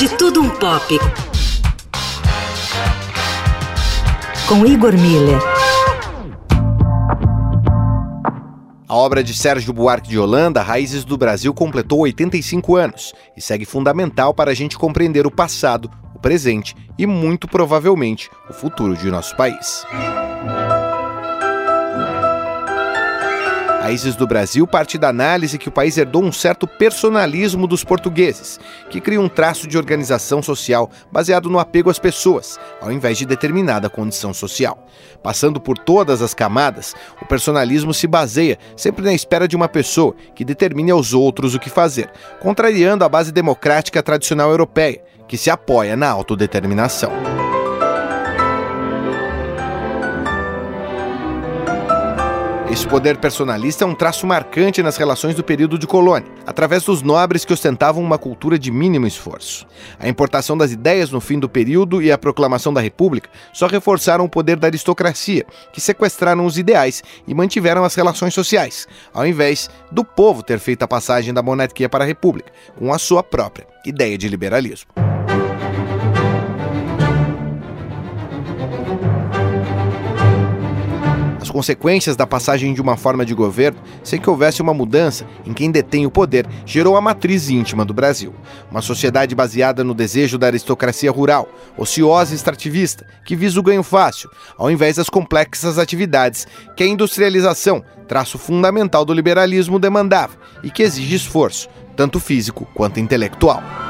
De Tudo Um Pop. Com Igor Miller. A obra de Sérgio Buarque de Holanda, Raízes do Brasil, completou 85 anos e segue fundamental para a gente compreender o passado, o presente e, muito provavelmente, o futuro de nosso país. Raízes do Brasil parte da análise que o país herdou um certo personalismo dos portugueses, que cria um traço de organização social baseado no apego às pessoas, ao invés de determinada condição social. Passando por todas as camadas, o personalismo se baseia sempre na espera de uma pessoa que determine aos outros o que fazer, contrariando a base democrática tradicional europeia, que se apoia na autodeterminação. Esse poder personalista é um traço marcante nas relações do período de colônia, através dos nobres que ostentavam uma cultura de mínimo esforço. A importação das ideias no fim do período e a proclamação da República só reforçaram o poder da aristocracia, que sequestraram os ideais e mantiveram as relações sociais, ao invés do povo ter feito a passagem da monarquia para a República, com a sua própria ideia de liberalismo. As consequências da passagem de uma forma de governo sem que houvesse uma mudança em quem detém o poder gerou a matriz íntima do Brasil. Uma sociedade baseada no desejo da aristocracia rural, ociosa e extrativista, que visa o ganho fácil, ao invés das complexas atividades que a industrialização, traço fundamental do liberalismo, demandava e que exige esforço, tanto físico quanto intelectual.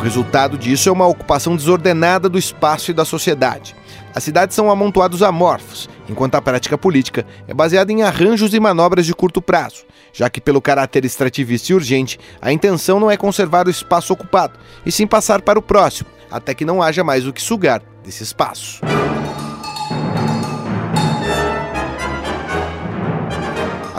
Resultado disso é uma ocupação desordenada do espaço e da sociedade. As cidades são amontoados amorfos, enquanto a prática política é baseada em arranjos e manobras de curto prazo, já que, pelo caráter extrativista e urgente, a intenção não é conservar o espaço ocupado, e sim passar para o próximo, até que não haja mais o que sugar desse espaço.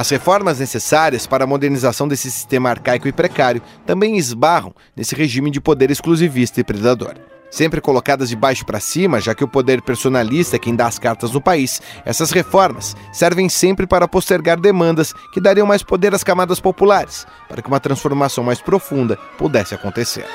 As reformas necessárias para a modernização desse sistema arcaico e precário também esbarram nesse regime de poder exclusivista e predador. Sempre colocadas de baixo para cima, já que o poder personalista é quem dá as cartas no país, essas reformas servem sempre para postergar demandas que dariam mais poder às camadas populares, para que uma transformação mais profunda pudesse acontecer.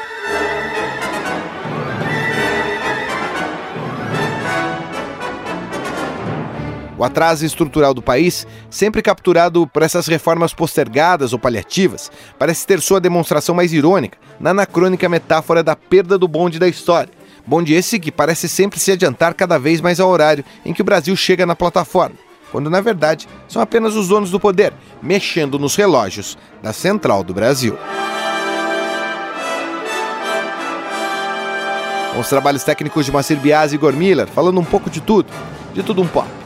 O atraso estrutural do país, sempre capturado por essas reformas postergadas ou paliativas, parece ter sua demonstração mais irônica na anacrônica metáfora da perda do bonde da história. Bonde esse que parece sempre se adiantar cada vez mais ao horário em que o Brasil chega na plataforma, quando na verdade são apenas os donos do poder, mexendo nos relógios da Central do Brasil. Com os trabalhos técnicos de Macir Biasi e Igor Miller, falando um pouco de tudo, de tudo um pouco